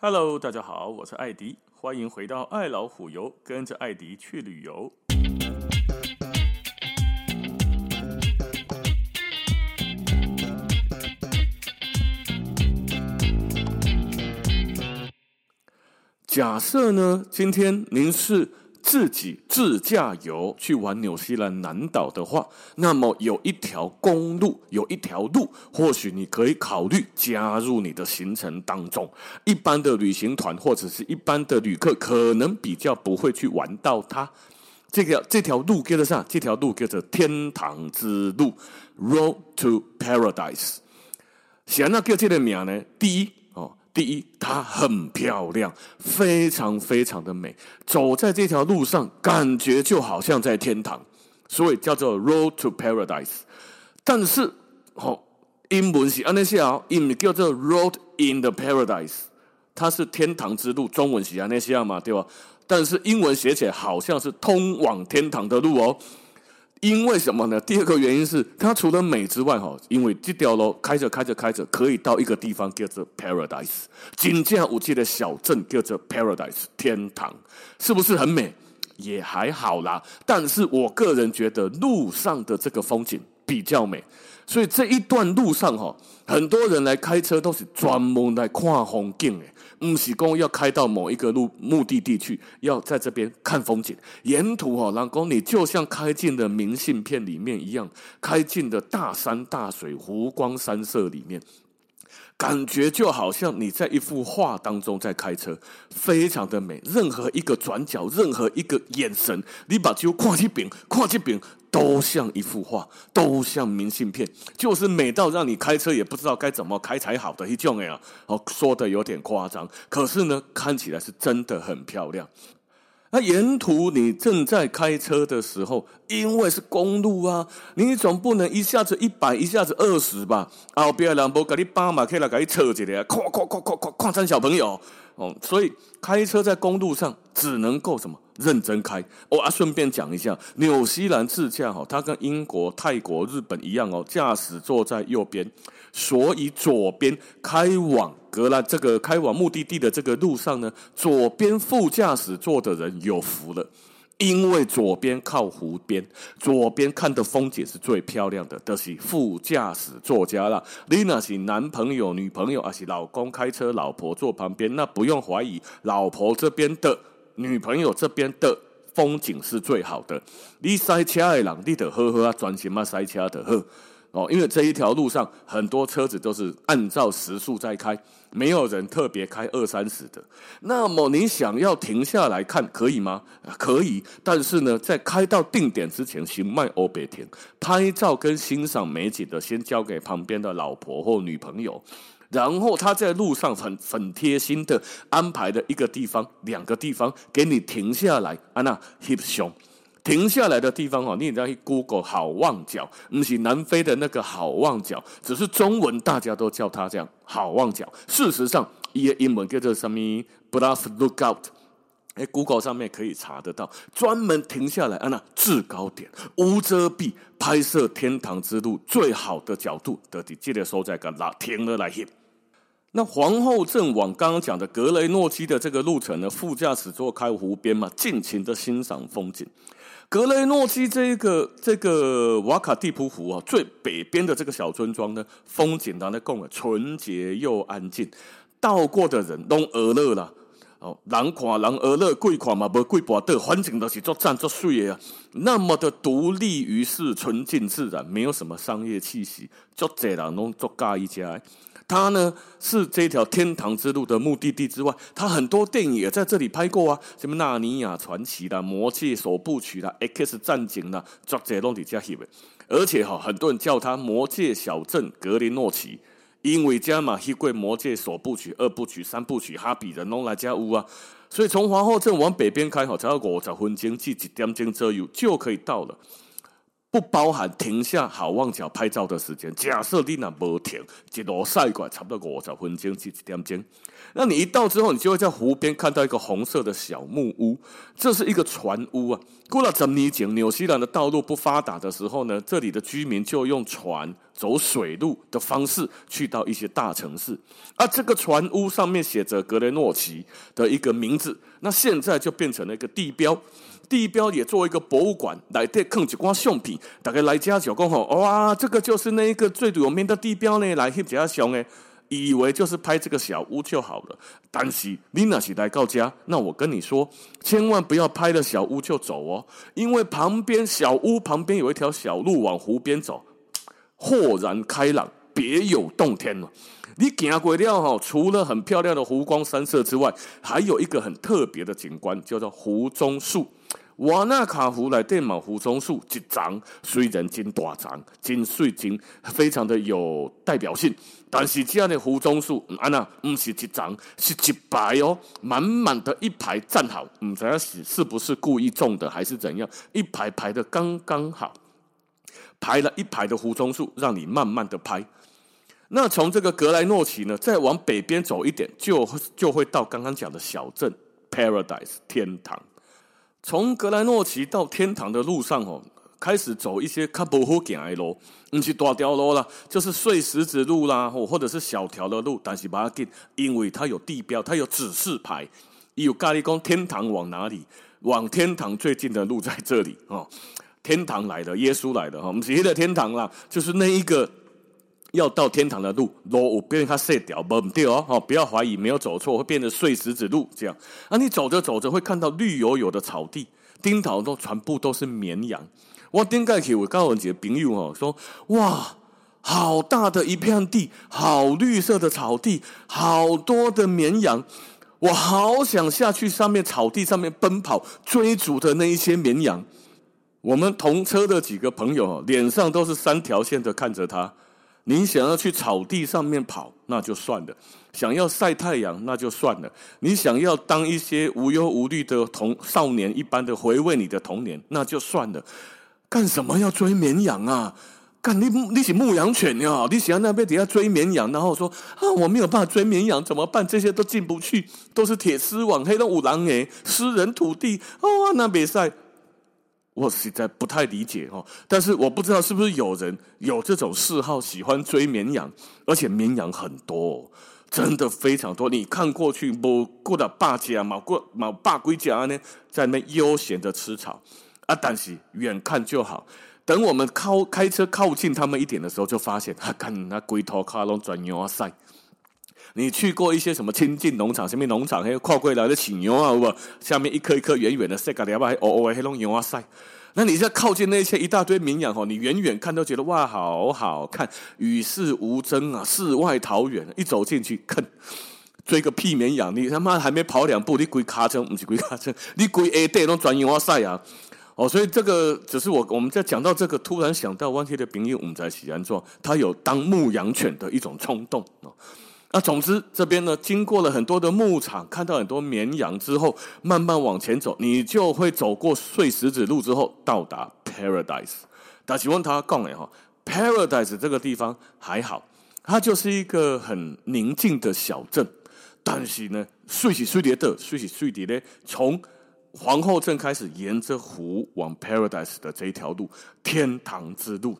Hello，大家好，我是艾迪，欢迎回到爱老虎游，跟着艾迪去旅游。假设呢，今天您是。自己自驾游去玩纽西兰南岛的话，那么有一条公路，有一条路，或许你可以考虑加入你的行程当中。一般的旅行团或者是一般的旅客，可能比较不会去玩到它。这个这条路叫做啥？这条路叫做天堂之路 （Road to Paradise）。想那叫这个名呢？第一。第一，它很漂亮，非常非常的美。走在这条路上，感觉就好像在天堂，所以叫做 Road to Paradise。但是，哦，英文是安尼写哦，英文叫做 Road in the Paradise，它是天堂之路。中文是安尼写嘛，对吧？但是英文写起来好像是通往天堂的路哦。因为什么呢？第二个原因是它除了美之外，哈，因为这条路开着开着开着，可以到一个地方叫做 Paradise，金价五街的小镇叫做 Paradise 天堂，是不是很美？也还好啦。但是我个人觉得路上的这个风景比较美，所以这一段路上哈，很多人来开车都是专门来看风景的。不是说要开到某一个路目的地去，要在这边看风景。沿途哈，然后你就像开进了明信片里面一样，开进了大山大水、湖光山色里面，感觉就好像你在一幅画当中在开车，非常的美。任何一个转角，任何一个眼神，你把就看这边，看这边。都像一幅画，都像明信片，就是美到让你开车也不知道该怎么开才好的一种呀。哦，说的有点夸张，可是呢，看起来是真的很漂亮。那沿途你正在开车的时候，因为是公路啊，你总不能一下子一百，一下子二十吧？后边人不给你帮嘛，可以来给你扯起来，哐哐哐哐哐矿山小朋友哦，所以开车在公路上只能够什么？认真开哦啊！顺便讲一下，纽西兰自驾哈，它跟英国、泰国、日本一样哦，驾驶坐在右边，所以左边开往格兰这个开往目的地的这个路上呢，左边副驾驶座的人有福了，因为左边靠湖边，左边看的风景是最漂亮的，都、是副驾驶座家了。你那是男朋友、女朋友，还是老公开车，老婆坐旁边，那不用怀疑，老婆这边的。女朋友这边的风景是最好的。你塞车的人，你得呵呵啊，专心嘛塞车的呵哦。因为这一条路上很多车子都是按照时速在开，没有人特别开二三十的。那么你想要停下来看，可以吗？可以，但是呢，在开到定点之前，请迈欧别停，拍照跟欣赏美景的，先交给旁边的老婆或女朋友。然后他在路上很很贴心的安排了一个地方，两个地方给你停下来。啊，那 hip 熊停下来的地方哦，你也要去 Google 好望角，不是南非的那个好望角，只是中文大家都叫它这样好望角。事实上，一个英文叫做什么 Bluff Lookout，哎，Google 上面可以查得到，专门停下来啊，那制高点无遮蔽拍摄天堂之路最好的角度的，记得收在干哪停了来去。那皇后镇往刚刚讲的格雷诺基的这个路程呢，副驾驶座开湖边嘛，尽情的欣赏风景。格雷诺基这个这个瓦卡蒂普湖啊，最北边的这个小村庄呢，风景当然够了，纯洁又安静。到过的人都而乐了哦，人看人而乐，鬼看嘛无鬼跋倒，环境都是做赞做水的啊，那么的独立于世，纯净自然，没有什么商业气息，足济人拢足介意遮。它呢是这条天堂之路的目的地之外，它很多电影也在这里拍过啊，什么《纳尼亚传奇》啦，《魔戒首部曲》啦，《X 战警》啦，这些都在这里。而且哈，很多人叫它“魔界小镇格林诺奇”，因为加马希贵《魔戒首部曲》、二部曲、三部曲，哈比人拢来加屋啊。所以从皇后镇往北边开，哈，只要五十分钟至一点钟左右就可以到了。不包含停下好望角拍照的时间。假设你那不停，一路赛过来差不多五十分钟至一点钟。那你一到之后，你就会在湖边看到一个红色的小木屋，这是一个船屋啊。过了这么一景，纽西兰的道路不发达的时候呢，这里的居民就用船走水路的方式去到一些大城市。而这个船屋上面写着格雷诺奇的一个名字，那现在就变成了一个地标。地标也作为一个博物馆来对看几挂相片，大概来家就讲吼，哇，这个就是那一个最有名的地标呢，来翕几相诶，以为就是拍这个小屋就好了。但是你若是来告家，那我跟你说，千万不要拍了小屋就走哦，因为旁边小屋旁边有一条小路往湖边走，豁然开朗，别有洞天哦。你行过了哈，除了很漂亮的湖光山色之外，还有一个很特别的景观，叫做湖中树。瓦纳卡湖来电嘛，湖中树一长，虽然真大长，真水晶，非常的有代表性。但是这样的湖中树，啊那不是一长，是一排哦，满满的一排站好，唔知道是是不是故意种的，还是怎样？一排排的刚刚好，排了一排的胡松树，让你慢慢的拍。那从这个格莱诺奇呢，再往北边走一点，就就会到刚刚讲的小镇 Paradise 天堂。从格莱诺奇到天堂的路上哦，开始走一些较不好行的路，不是大条路啦，就是碎石子路啦，或或者是小条的路，但是不要紧，因为它有地标，它有指示牌，有咖喱公天堂往哪里？往天堂最近的路在这里哦。天堂来了，耶稣来了哈，我们是的天堂啦，就是那一个。要到天堂的路，路有变它碎掉，不对哦，哦，不要怀疑，没有走错，会变成碎石子路这样。啊，你走着走着会看到绿油油的草地，丁头都全部都是绵羊。我顶盖去，我告诉几个朋友哦，说哇，好大的一片地，好绿色的草地，好多的绵羊，我好想下去上面草地上面奔跑追逐的那一些绵羊。我们同车的几个朋友脸上都是三条线的看着他。你想要去草地上面跑，那就算了；想要晒太阳，那就算了；你想要当一些无忧无虑的童少年一般的回味你的童年，那就算了。干什么要追绵羊啊？干你你是牧羊犬呀？你想要那边底下追绵羊，然后说啊，我没有办法追绵羊，怎么办？这些都进不去，都是铁丝网，黑龙五郎哎，私人土地哦，那别赛。我实在不太理解哦，但是我不知道是不是有人有这种嗜好，喜欢追绵羊，而且绵羊很多，真的非常多。你看过去，某过了八家，某过某八归家呢，在那悠闲的吃草啊。但是远看就好，等我们靠开车靠近他们一点的时候，就发现他看那龟头卡拢转牛啊塞。你去过一些什么亲近农场？什么农场？还有跨过来的起牛啊，不？下面一颗一颗远远的，晒个两百，哦哦，还弄牛啊晒。那你在靠近那些一大堆绵羊哦，你远远看都觉得哇，好好看，与世无争啊，世外桃源。一走进去，看追个屁绵羊，你他妈还没跑两步，你龟卡车不是龟卡车，你龟 A 带都转牛啊塞啊！哦，所以这个只是我我们在讲到这个，突然想到湾天的朋友，我们在喜安庄，他有当牧羊犬的一种冲动哦。那总之这边呢，经过了很多的牧场，看到很多绵羊之后，慢慢往前走，你就会走过碎石子路之后到达 Paradise。但请问他讲哎哈，Paradise 这个地方还好，它就是一个很宁静的小镇。但是呢，碎石碎叠的，碎石碎叠的，从皇后镇开始，沿着湖往 Paradise 的这一条路，天堂之路，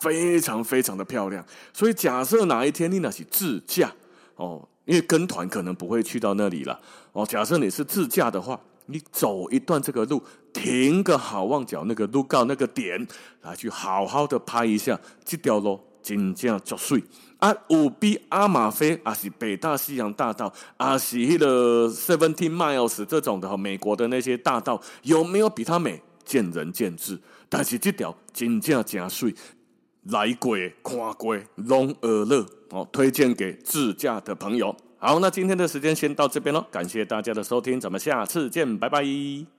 非常非常的漂亮。所以假设哪一天你那是自驾。哦，因为跟团可能不会去到那里了。哦，假设你是自驾的话，你走一段这个路，停个好望角那个路告那个点，来去好好的拍一下这条路，真正足水。啊，五 B 阿马菲，还是北大西洋大道，还是那个 Seventeen Miles 这种的美国的那些大道，有没有比它美？见仁见智。但是这条真正真水。来过看过拢而乐哦，推荐给自驾的朋友。好，那今天的时间先到这边喽，感谢大家的收听，咱们下次见，拜拜。